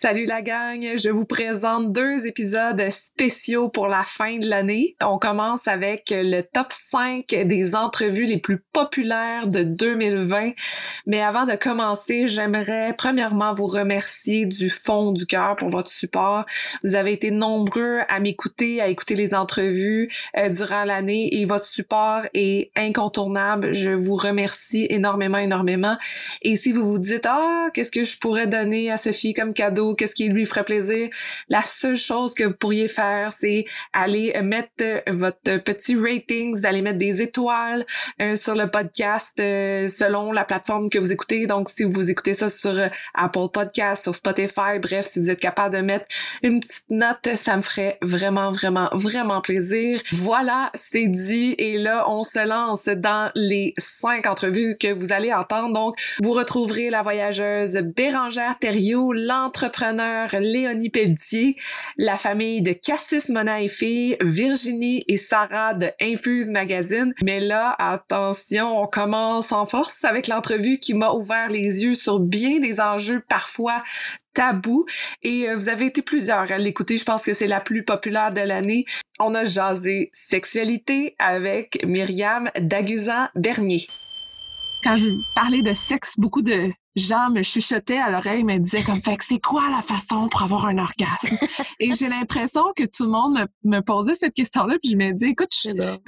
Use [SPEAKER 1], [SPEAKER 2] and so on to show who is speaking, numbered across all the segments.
[SPEAKER 1] Salut la gang, je vous présente deux épisodes spéciaux pour la fin de l'année. On commence avec le top 5 des entrevues les plus populaires de 2020. Mais avant de commencer, j'aimerais premièrement vous remercier du fond du cœur pour votre support. Vous avez été nombreux à m'écouter, à écouter les entrevues euh, durant l'année et votre support est incontournable. Je vous remercie énormément, énormément. Et si vous vous dites, ah, qu'est-ce que je pourrais donner à Sophie comme cadeau? Qu'est-ce qui lui ferait plaisir. La seule chose que vous pourriez faire, c'est aller mettre votre petit rating, vous allez mettre des étoiles euh, sur le podcast euh, selon la plateforme que vous écoutez. Donc, si vous écoutez ça sur euh, Apple Podcast, sur Spotify, bref, si vous êtes capable de mettre une petite note, ça me ferait vraiment, vraiment, vraiment plaisir. Voilà, c'est dit. Et là, on se lance dans les cinq entrevues que vous allez entendre. Donc, vous retrouverez la voyageuse Bérangère Thériault, l'entrepreneur Léonie Pelletier, la famille de Cassis Mona et Fille, Virginie et Sarah de Infuse Magazine. Mais là, attention, on commence en force avec l'entrevue qui m'a ouvert les yeux sur bien des enjeux parfois tabous. Et euh, vous avez été plusieurs à l'écouter. Je pense que c'est la plus populaire de l'année. On a jasé sexualité avec Myriam Dagusan-Bernier. Quand je parlais de sexe, beaucoup de gens me chuchotaient à l'oreille, me disaient comme, fait que c'est quoi la façon pour avoir un orgasme? et j'ai l'impression que tout le monde me, posait cette question-là, puis je me dis, écoute,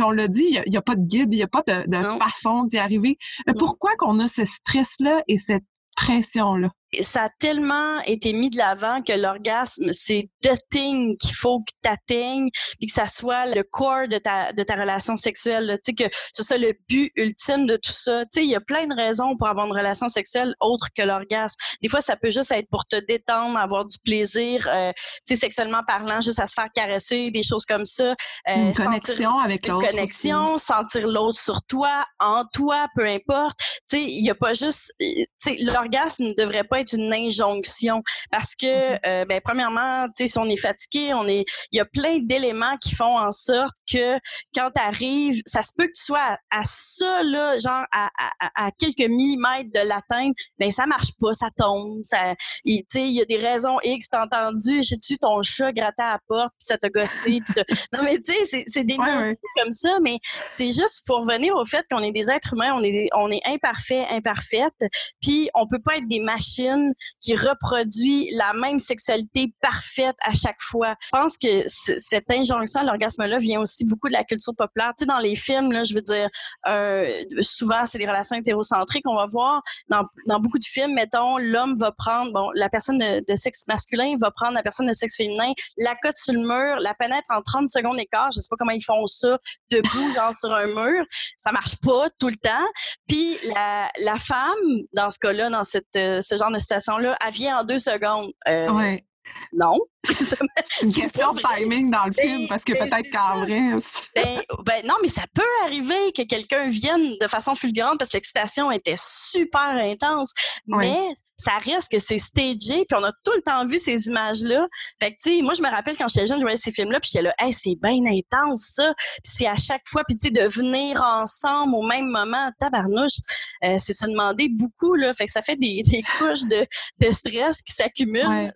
[SPEAKER 1] on l'a dit, il n'y a, pas de guide, il n'y a pas de, façon d'y arriver. Mais pourquoi qu'on a ce stress-là et cette pression-là?
[SPEAKER 2] Ça a tellement été mis de l'avant que l'orgasme, c'est the thing qu'il faut que tu atteignes, puis que ça soit le corps de ta, de ta relation sexuelle, tu sais, que ce soit le but ultime de tout ça. Tu sais, il y a plein de raisons pour avoir une relation sexuelle autre que l'orgasme. Des fois, ça peut juste être pour te détendre, avoir du plaisir, euh, tu sais, sexuellement parlant, juste à se faire caresser, des choses comme ça.
[SPEAKER 1] Euh, une connexion avec l'autre.
[SPEAKER 2] Une connexion, sentir l'autre sur toi, en toi, peu importe. Tu sais, il y a pas juste, tu sais, l'orgasme ne devrait pas être une injonction parce que, mm-hmm. euh, ben, premièrement, tu sais, si on est fatigué, on est, il y a plein d'éléments qui font en sorte que quand tu arrives, ça se peut que tu sois à, ça, là, genre à, à, à, quelques millimètres de l'atteindre, ben ça marche pas, ça tombe, ça, tu sais, il y a des raisons X, t'as entendu, j'ai-tu ton chat gratter à la porte, puis ça t'a gossé, pis non mais tu sais, c'est des ouais, comme ça, mais c'est juste pour revenir au fait qu'on est des êtres humains, on est, on est imparfait, imparfaite, puis on peut pas être des machines qui reproduit la même sexualité parfaite à chaque fois. Je pense que cette injonction à l'orgasme-là vient aussi beaucoup de la culture populaire. Tu sais, dans les films, là, je veux dire, euh, souvent, c'est des relations hétérocentriques. On va voir dans, dans beaucoup de films, mettons, l'homme va prendre, bon, la personne de, de, sexe masculin va prendre la personne de sexe féminin, la cote sur le mur, la pénètre en 30 secondes d'écart. Je sais pas comment ils font ça, debout, genre sur un mur. Ça marche pas tout le temps. Puis la, la femme, dans ce cas-là, dans cette, euh, ce genre de situation, là elle vient en deux secondes.
[SPEAKER 1] Euh, ouais.
[SPEAKER 2] Non.
[SPEAKER 1] c'est une question de timing dans le film, parce que peut-être qu'en vrai.
[SPEAKER 2] Ben, ben, non, mais ça peut arriver que quelqu'un vienne de façon fulgurante parce que l'excitation était super intense. Mais ça reste que c'est stagé, puis on a tout le temps vu ces images-là. Fait que, tu sais, moi, je me rappelle quand j'étais jeune, je voyais ces films-là, puis j'étais là, hey, c'est bien intense, ça. Puis c'est à chaque fois, puis tu sais, de venir ensemble au même moment, tabarnouche, euh, c'est se demander beaucoup, là. Fait que ça fait des, des couches de, de stress qui s'accumulent.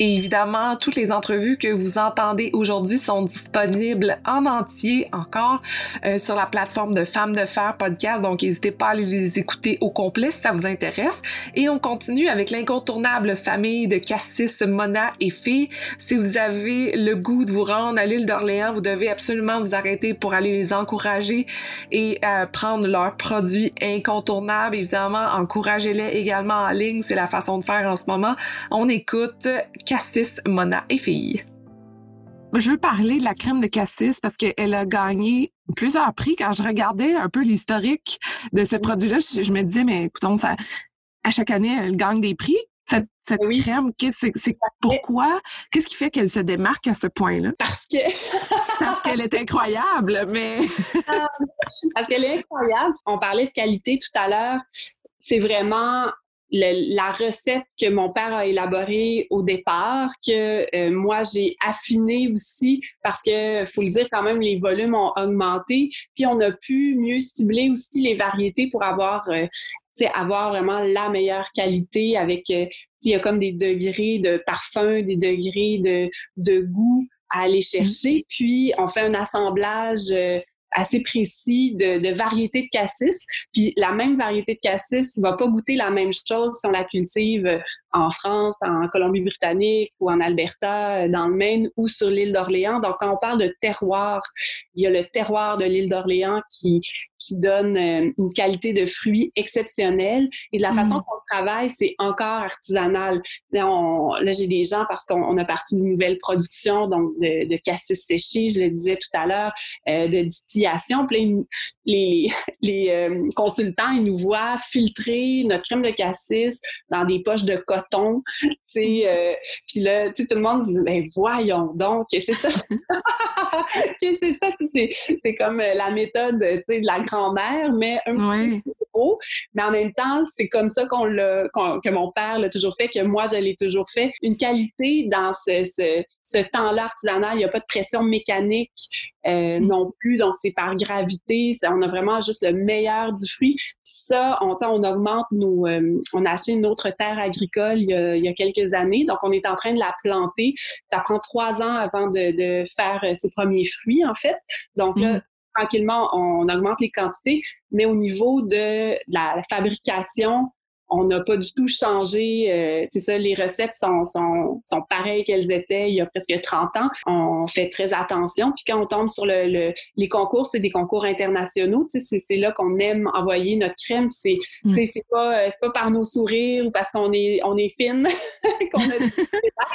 [SPEAKER 1] Et évidemment, toutes les entrevues que vous entendez aujourd'hui sont disponibles en entier encore euh, sur la plateforme de Femmes de Fer podcast. Donc, n'hésitez pas à les écouter au complet si ça vous intéresse. Et on continue avec l'incontournable famille de Cassis, Mona et Fille. Si vous avez le goût de vous rendre à l'île d'Orléans, vous devez absolument vous arrêter pour aller les encourager et euh, prendre leurs produits incontournables. Évidemment, encouragez-les également en ligne. C'est la façon de faire en ce moment. On écoute Cassis, Mona et Fille. Je veux parler de la crème de Cassis parce qu'elle a gagné plusieurs prix. Quand je regardais un peu l'historique de ce produit-là, je, me disais, mais écoutons, ça, à chaque année, elle gagne des prix. Cette, crème, c'est pourquoi? Qu'est-ce qui fait qu'elle se démarque à ce point-là?
[SPEAKER 3] Parce que.
[SPEAKER 1] Parce qu'elle est incroyable, mais.
[SPEAKER 3] Parce qu'elle est incroyable. On parlait de qualité tout à l'heure. C'est vraiment la recette que mon père a élaborée au départ, que euh, moi j'ai affiné aussi parce que faut le dire quand même les volumes ont augmenté, puis on a pu mieux cibler aussi les variétés pour avoir euh, avoir vraiment la meilleure qualité avec euh, il y a comme des degrés de parfum, des degrés de, de goût à aller chercher. Puis, on fait un assemblage euh, assez précis de, de variétés de cassis. Puis la même variété de cassis va pas goûter la même chose si on la cultive en France, en Colombie-Britannique ou en Alberta, dans le Maine ou sur l'île d'Orléans. Donc, quand on parle de terroir, il y a le terroir de l'île d'Orléans qui, qui donne euh, une qualité de fruits exceptionnelle. Et de la façon mm. qu'on travaille, c'est encore artisanal. Là, là j'ai des gens parce qu'on a parti d'une nouvelle production, donc de, de cassis séché, je le disais tout à l'heure, euh, de distillation. Puis les, les euh, consultants, ils nous voient filtrer notre crème de cassis dans des poches de coton. Euh, puis là, tout le monde dit, ben voyons donc, c'est ça. c'est ça, c'est comme euh, la méthode de la grand-mère, mais un petit peu haut. Mais en même temps, c'est comme ça qu'on l'a, que mon père l'a toujours fait, que moi, je l'ai toujours fait. Une qualité dans ce, ce, ce temps-là artisanal, il n'y a pas de pression mécanique euh, mm. non plus, donc c'est par gravité. on a vraiment juste le meilleur du fruit. Ça, on, on augmente nos... Euh, on a acheté une autre terre agricole il y, a, il y, a, quelques années, donc on est en train de la planter. Ça prend trois ans avant de, de faire ses premiers fruits, en fait. Donc là, mm. tranquillement, on augmente les quantités, mais au niveau de la fabrication, on n'a pas du tout changé. Euh, c'est ça, les recettes sont, sont, sont pareilles qu'elles étaient il y a presque 30 ans. On fait très attention. Puis quand on tombe sur le, les concours, c'est des concours internationaux. C'est là qu'on aime envoyer notre crème. C'est mm. c'est pas, euh, pas par nos sourires ou parce qu'on est, on est fine qu'on a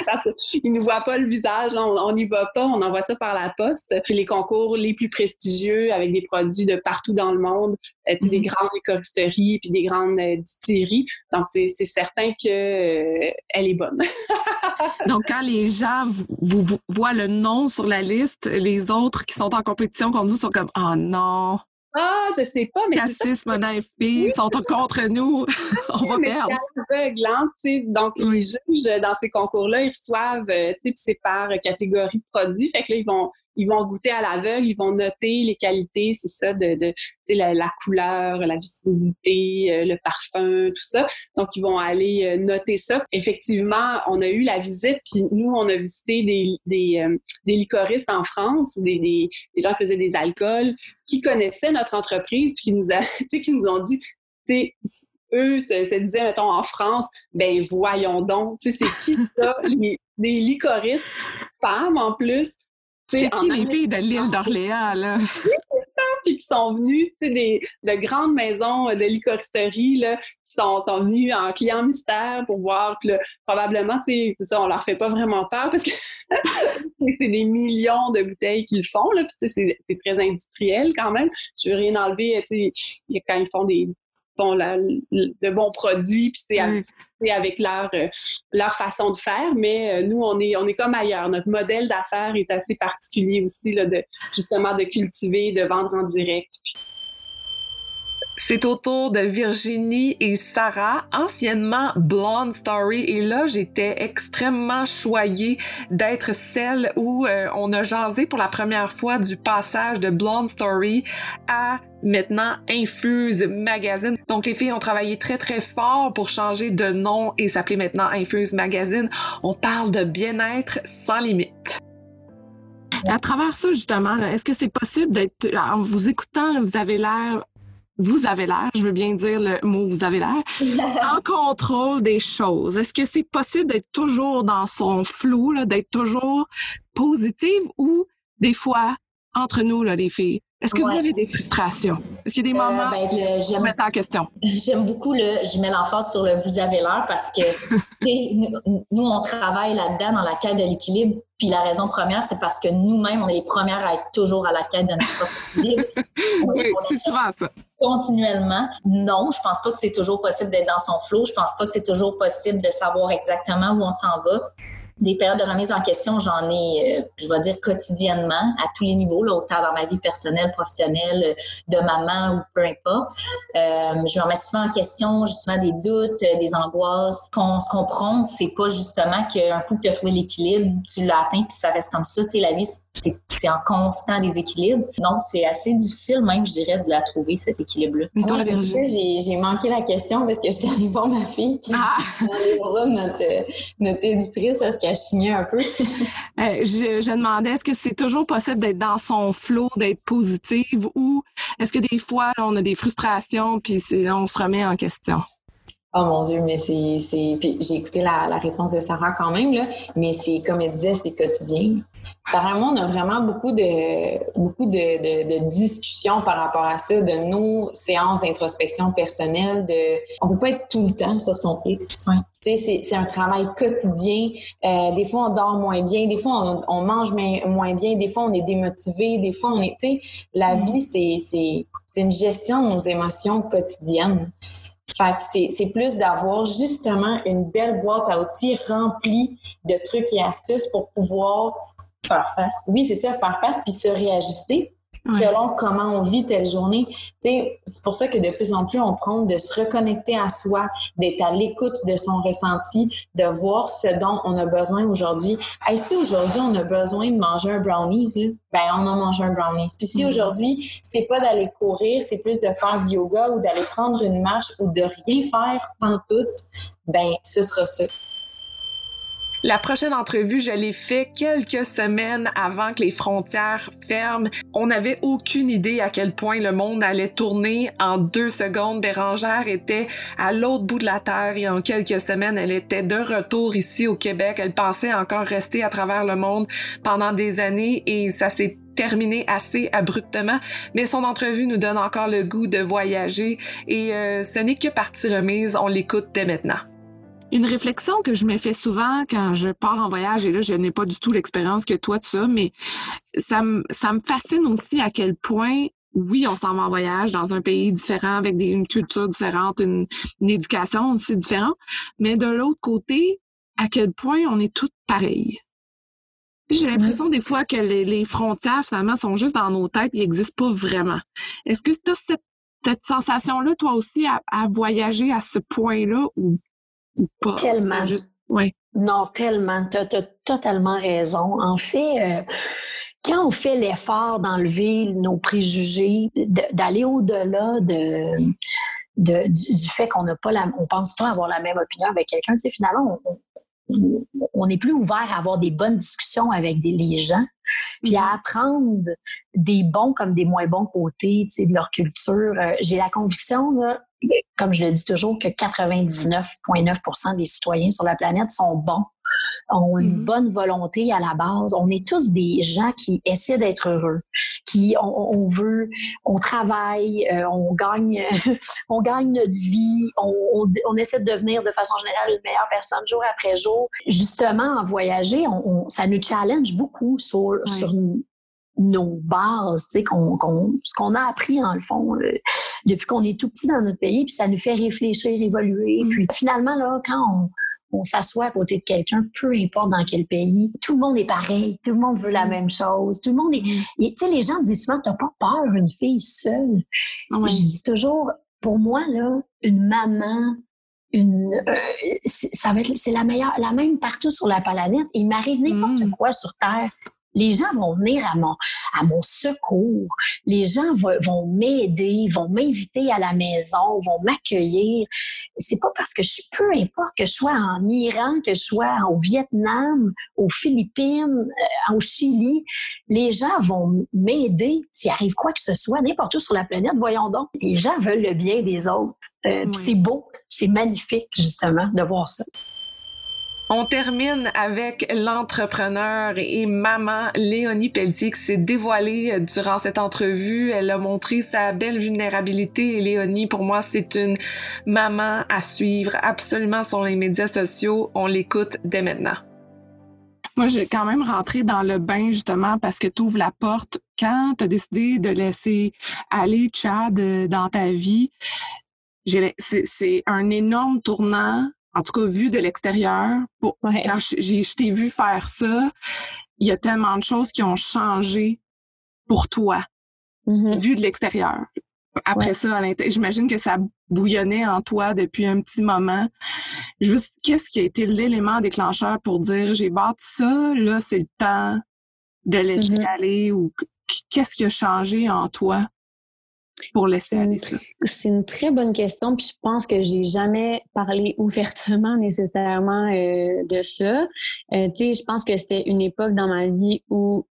[SPEAKER 3] parce qu'ils ne voient pas le visage. on n'y va pas. On envoie ça par la poste. Puis les concours les plus prestigieux avec des produits de partout dans le monde, euh, des mm-hmm. grandes écoristeries puis des grandes distilleries. Donc, c'est certain qu'elle euh, est bonne.
[SPEAKER 1] Donc, quand les gens vous, voient le nom sur la liste, les autres qui sont en compétition contre vous sont comme « Oh non! »
[SPEAKER 3] Ah, je sais pas, mais
[SPEAKER 1] Cassis, Mona et sont contre nous. On va perdre.
[SPEAKER 3] C'est donc les juges dans ces concours-là, ils reçoivent, euh, tu sais, c'est par catégorie de produits. Fait que là, ils vont ils vont goûter à l'aveugle, ils vont noter les qualités, c'est ça, de, la, couleur, la viscosité, euh, le parfum, tout ça. Donc, ils vont aller euh, noter ça. Effectivement, on a eu la visite, puis nous, on a visité des, des, euh, des licoristes en France, ou des, des, des, gens qui faisaient des alcools, qui connaissaient notre entreprise, puis qui nous, ont dit, eux se, disaient, mettons, en France, ben voyons donc, c'est qui ça, les, les licoristes femmes en plus,
[SPEAKER 1] c'est qui les filles de l'île d'Orléans, là?
[SPEAKER 3] puis qui sont venues, tu sais, des, de grandes maisons de licoristerie, là, qui sont, sont venues en client mystère pour voir que, probablement, tu sais, c'est ça, on leur fait pas vraiment peur parce que c'est des millions de bouteilles qu'ils font, là, puis c'est très industriel quand même. Je veux rien enlever, tu sais, quand ils font des, de bons produits, puis c'est avec leur, euh, leur façon de faire, mais euh, nous, on est, on est comme ailleurs. Notre modèle d'affaires est assez particulier aussi, là, de, justement, de cultiver, de vendre en direct.
[SPEAKER 1] C'est au tour de Virginie et Sarah, anciennement Blonde Story. Et là, j'étais extrêmement choyée d'être celle où euh, on a jasé pour la première fois du passage de Blonde Story à maintenant Infuse Magazine. Donc les filles ont travaillé très très fort pour changer de nom et s'appeler maintenant Infuse Magazine. On parle de bien-être sans limite. À travers ça, justement, est-ce que c'est possible d'être, en vous écoutant, vous avez l'air vous avez l'air, je veux bien dire le mot vous avez l'air, en contrôle des choses. Est-ce que c'est possible d'être toujours dans son flou, d'être toujours positive ou des fois, entre nous, là, les filles, est-ce que vous avez des frustrations? Est-ce qu'il y a des euh, moments ben, où vous en question?
[SPEAKER 4] J'aime beaucoup le, je mets l'emphase sur le vous avez l'air parce que nous, on travaille là-dedans dans la quête de l'équilibre. Puis la raison première, c'est parce que nous-mêmes, on est les premières à être toujours à la quête de notre équilibre.
[SPEAKER 1] oui, c'est souvent ça.
[SPEAKER 4] Continuellement. Non, je pense pas que c'est toujours possible d'être dans son flot. Je pense pas que c'est toujours possible de savoir exactement où on s'en va. Des périodes de remise en question, j'en ai, euh, je vais dire, quotidiennement, à tous les niveaux, là, autant dans ma vie personnelle, professionnelle, de maman ou peu importe. Euh, je me remets souvent en question, j'ai souvent des doutes, euh, des angoisses. Ce qu'on, ce prône, c'est pas justement qu'un coup que tu as trouvé l'équilibre, tu l'as atteint puis ça reste comme ça. Tu sais, la vie, c'est, en constant déséquilibre. Donc, c'est assez difficile même, je dirais, de la trouver, cet équilibre-là.
[SPEAKER 5] Moi, j'ai, j'ai manqué la question parce que j'étais allée voir ma fille qui ah. dans les bras de notre, notre éditrice parce qu'elle chignait un peu.
[SPEAKER 1] Euh, je, je, demandais, est-ce que c'est toujours possible d'être dans son flot, d'être positive ou est-ce que des fois, on a des frustrations puis on se remet en question?
[SPEAKER 5] Oh mon Dieu, mais c'est. Puis j'ai écouté la, la, réponse de Sarah quand même, là, mais c'est comme elle disait, c'est quotidien. Moi, on a vraiment beaucoup de beaucoup de, de, de, discussions par rapport à ça, de nos séances d'introspection personnelle. De, on peut pas être tout le temps sur son X. sais, C'est un travail quotidien. Euh, des fois, on dort moins bien. Des fois, on, on, mange moins bien. Des fois, on est démotivé. Des fois, on est... La mm. vie, c'est une gestion de nos émotions quotidiennes. Fait c'est plus d'avoir justement une belle boîte à outils remplie de trucs et astuces pour pouvoir faire face. Oui, c'est ça, faire face puis se réajuster selon comment on vit telle journée. C'est pour ça que de plus en plus, on prend de se reconnecter à soi, d'être à l'écoute de son ressenti, de voir ce dont on a besoin aujourd'hui. Si aujourd'hui, on a besoin de manger un brownies, là, ben on en mange un brownies. Puis si mm-hmm. aujourd'hui, c'est pas d'aller courir, c'est plus de faire du yoga ou d'aller prendre une marche ou de rien faire tout, ben ce sera ça.
[SPEAKER 1] La prochaine entrevue, je l'ai fait quelques semaines avant que les frontières ferment. On n'avait aucune idée à quel point le monde allait tourner. En deux secondes, Bérangère était à l'autre bout de la Terre et en quelques semaines, elle était de retour ici au Québec. Elle pensait encore rester à travers le monde pendant des années et ça s'est terminé assez abruptement, mais son entrevue nous donne encore le goût de voyager et euh, ce n'est que partie remise, on l'écoute dès maintenant. Une réflexion que je me fais souvent quand je pars en voyage, et là, je n'ai pas du tout l'expérience que toi de ça, mais ça me, ça me fascine aussi à quel point oui, on s'en va en voyage dans un pays différent avec des, une culture différente, une, éducation aussi différente, mais de l'autre côté, à quel point on est toutes pareilles. J'ai l'impression des fois que les, frontières, finalement, sont juste dans nos têtes, ils n'existent pas vraiment. Est-ce que tu as cette, cette sensation-là, toi aussi, à, à voyager à ce point-là ou
[SPEAKER 6] Tellement. Non, tellement. Tu as, totalement raison. En fait, euh, quand on fait l'effort d'enlever nos préjugés, d'aller au-delà de, du, fait qu'on n'a pas la, on pense pas avoir la même opinion avec quelqu'un, tu sais, finalement, on, est plus ouvert à avoir des bonnes discussions avec des, les gens, puis à mm-hmm. apprendre des bons comme des moins bons côtés, tu sais, de leur culture. Euh, j'ai la conviction, là, comme je le dis toujours, que 99,9 des citoyens sur la planète sont bons ont une mm-hmm. bonne volonté à la base. On est tous des gens qui essaient d'être heureux, qui on, veut, on travaille, euh, on gagne, on gagne notre vie, on, on, essaie de devenir de façon générale une meilleure personne jour après jour. Justement, en voyager, on, ça nous challenge beaucoup sur, sur nos bases, tu sais, qu'on, ce qu'on a appris en le fond euh, depuis qu'on est tout petit dans notre pays, puis ça nous fait réfléchir, évoluer. Mm. Puis finalement là, quand on on s'assoit à côté de quelqu'un, peu importe dans quel pays, tout le monde est pareil, tout le monde veut la mm. même chose, tout le monde est... Mm. Tu sais, les gens disent souvent, t'as pas peur une fille seule. Je dis toujours, pour moi, là, une maman, une, euh, ça va être, c'est la meilleure, la même partout sur la planète. Il m'arrive n'importe quoi sur Terre. Les gens vont venir à mon, à mon secours. Les gens vont, m'aider, vont m'inviter à la maison, vont m'accueillir. C'est pas parce que je suis, peu importe que je sois en Iran, que je sois au Vietnam, aux Philippines, euh, au Chili, les gens vont m'aider s'il arrive quoi que ce soit, n'importe où sur la planète. Voyons donc, les gens veulent le bien des autres. Euh, c'est beau, c'est magnifique justement de voir ça.
[SPEAKER 1] On termine avec l'entrepreneur et maman Léonie Pelletier qui s'est dévoilée durant cette entrevue. Elle a montré sa belle vulnérabilité Léonie, pour moi, c'est une maman à suivre absolument sur les médias sociaux. On l'écoute dès maintenant. Moi, j'ai quand même rentré dans le bain justement parce que tu ouvres la porte quand tu as décidé de laisser aller Chad euh, dans ta vie. C'est un énorme tournant en tout cas vu de l'extérieur, quand je t'ai vu faire ça, il y a tellement de choses qui ont changé pour toi, mm-hmm. vu de l'extérieur. Après ça, j'imagine que ça bouillonnait en toi depuis un petit moment. Juste, qu'est-ce qui a été l'élément déclencheur pour dire j'ai bâti ça, là, c'est le temps de laisser mm-hmm. aller ou qu'est-ce qui a changé en toi? Pour laisser aller ça?
[SPEAKER 7] C'est une très bonne question, puis je pense que j'ai jamais parlé ouvertement nécessairement euh, de ça. Euh, tu sais, je pense que c'était une époque dans ma vie où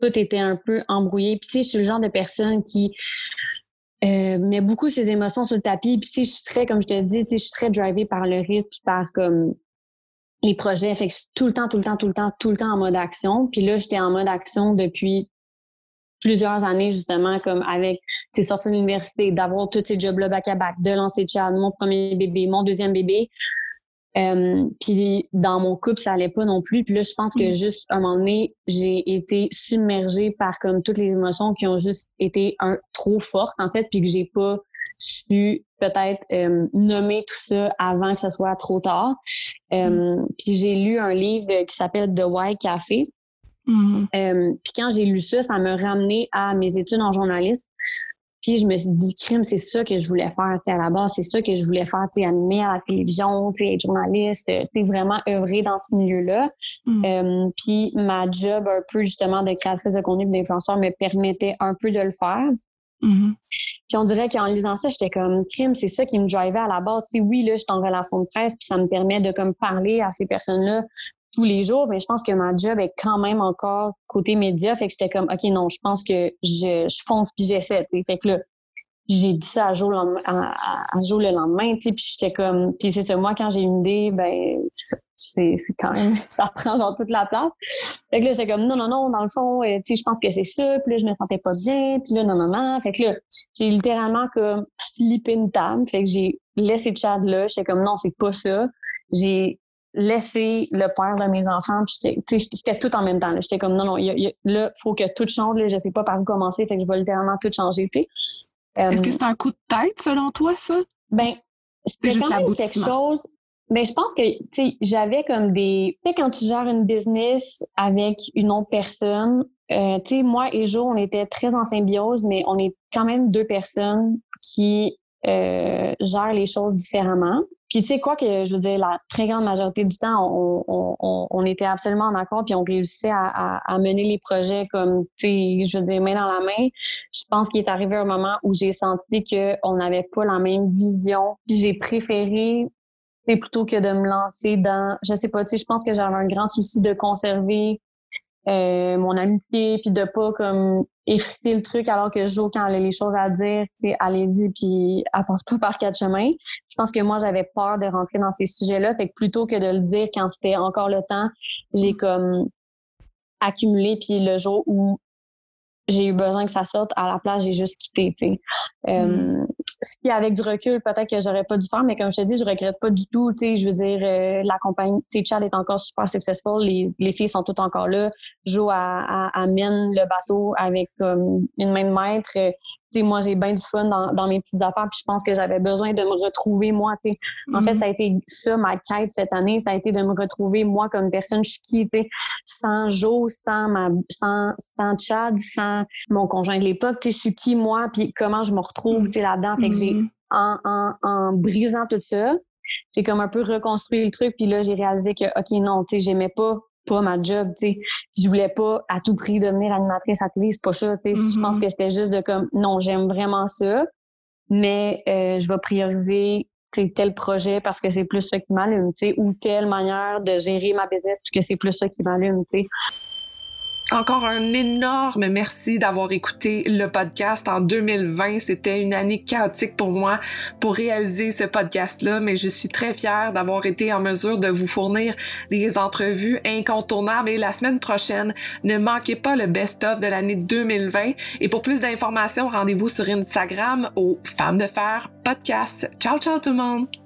[SPEAKER 7] tout était un peu embrouillé. Puis tu sais, je suis le genre de personne qui euh, met beaucoup ses émotions sur le tapis. Puis tu sais, je suis très, comme je te dis, tu sais, je suis très drivée par le risque, par comme les projets. Fait que je suis tout le temps, tout le temps, tout le temps, tout le temps en mode action. Puis là, j'étais en mode action depuis plusieurs années, justement, comme avec, tes sorties de l'université, d'avoir tous ces jobs-là back à back, de lancer Chad, mon premier bébé, mon deuxième bébé. Euh, puis dans mon couple, ça allait pas non plus. Puis là, je pense que mm. juste à un moment donné, j'ai été submergée par comme toutes les émotions qui ont juste été un trop fortes en fait, puis que j'ai pas su peut-être euh, nommer tout ça avant que ce soit trop tard. Euh, mm. Puis j'ai lu un livre qui s'appelle The Why Café. Mm. puis quand j'ai lu ça, ça m'a ramené à mes études en journalisme. Puis je me suis dit, crime, c'est ça que je voulais faire à la base, c'est ça que je voulais faire, animer à la télévision, être journaliste, vraiment œuvrer dans ce milieu-là. Mm. Euh, puis ma job un peu justement de créatrice de contenu d'influenceur me permettait un peu de le faire. Mm-hmm. Puis on dirait qu'en lisant ça, j'étais comme crime, c'est ça qui me drivait à la base. C'est oui, là, je suis en relation de presse, puis ça me permet de comme parler à ces personnes-là tous les jours, mais je pense que ma job est quand même encore côté média. Fait que j'étais comme, OK, non, je pense que je, je fonce puis j'essaie. Fait que là, j'ai dit ça à jour le lendemain, à, puis j'étais comme, puis c'est ça, moi, quand j'ai une idée, ben, c'est quand même, ça prend dans toute la place. Fait que là, j'étais comme, non, non, non, dans le fond, euh, je pense que c'est ça, puis là, je me sentais pas bien, puis là, non, non, non. Fait que là, j'ai littéralement comme flippé une table, fait que j'ai laissé Chad là, j'étais comme, non, c'est pas ça. J'ai laisser le père de mes enfants. Puis j'étais tout en même temps. J'étais comme non, non, là, il faut que tout change. Là, je sais pas par où commencer, fait que je vais littéralement tout changer.
[SPEAKER 1] Est-ce que c'est un coup de tête selon toi, ça?
[SPEAKER 7] Ben, c'était juste quand même quelque chose. Mais ben, je pense que j'avais comme des. Tu sais, quand tu gères une business avec une autre personne, euh, tu sais, moi et Jo, on était très en symbiose, mais on est quand même deux personnes qui euh, gèrent les choses différemment. Puis tu sais quoi que je veux dire, la très grande majorité du temps, on, on, on, était absolument en accord, puis on réussissait à, à, mener les projets comme, tu sais, je veux dire, main dans la main. Je pense qu'il est arrivé un moment où j'ai senti qu'on n'avait pas la même vision. Puis j'ai préféré, plutôt que de me lancer dans, je sais pas, tu sais, je pense que j'avais un grand souci de conserver euh, mon amitié, puis de pas comme effriter le truc alors que Jo, quand elle a les choses à dire, tu sais, elle les dit, puis elle passe pas par quatre chemins. Je pense que moi, j'avais peur de rentrer dans ces sujets-là. Fait que plutôt que de le dire quand c'était encore le temps, j'ai comme accumulé, puis le jour où j'ai eu besoin que ça sorte, à la place, j'ai juste quitté, tu sais. Euh, mm ce qui, avec du recul, peut-être que j'aurais pas dû faire, mais comme je te dis, je regrette pas du tout. Tu sais, je veux dire, euh, la compagnie, tu sais, Chad est encore super successful. Les, les filles sont toutes encore là. Jo amène le bateau avec une main de maître sais, moi, j'ai bien du fun dans, dans, mes petites affaires, puis je pense que j'avais besoin de me retrouver, moi, sais. En fait, mm-hmm. ça a été ça, ma quête cette année, ça a été de me retrouver, moi, comme personne, je suis qui, tu sais, sans Joe, sans, ma, sans, sans Chad, sans mon conjoint de l'époque, je suis qui, moi, puis comment je me retrouve, là-dedans. Fait que j'ai, mm-hmm. en, en, en brisant tout ça, j'ai comme un peu reconstruit le truc, puis là, j'ai réalisé que, OK, non, tu sais, j'aimais pas pas ma job, tu sais. Je voulais pas à tout prix devenir animatrice à télé, c'est pas ça, tu sais. Je pense mm-hmm. que c'était juste de comme, non, j'aime vraiment ça, mais euh, je vais prioriser tel projet parce que c'est plus ça qui m'allume, tu sais, ou telle manière de gérer ma business parce que c'est plus ça qui m'allume, tu sais.
[SPEAKER 1] Encore un énorme merci d'avoir écouté le podcast en 2020. C'était une année chaotique pour moi pour réaliser ce podcast-là, mais je suis très fière d'avoir été en mesure de vous fournir des entrevues incontournables. Et la semaine prochaine, ne manquez pas le best-of de l'année 2020. Et pour plus d'informations, rendez-vous sur Instagram au Femmes de Fer Podcast. Ciao, ciao tout le monde!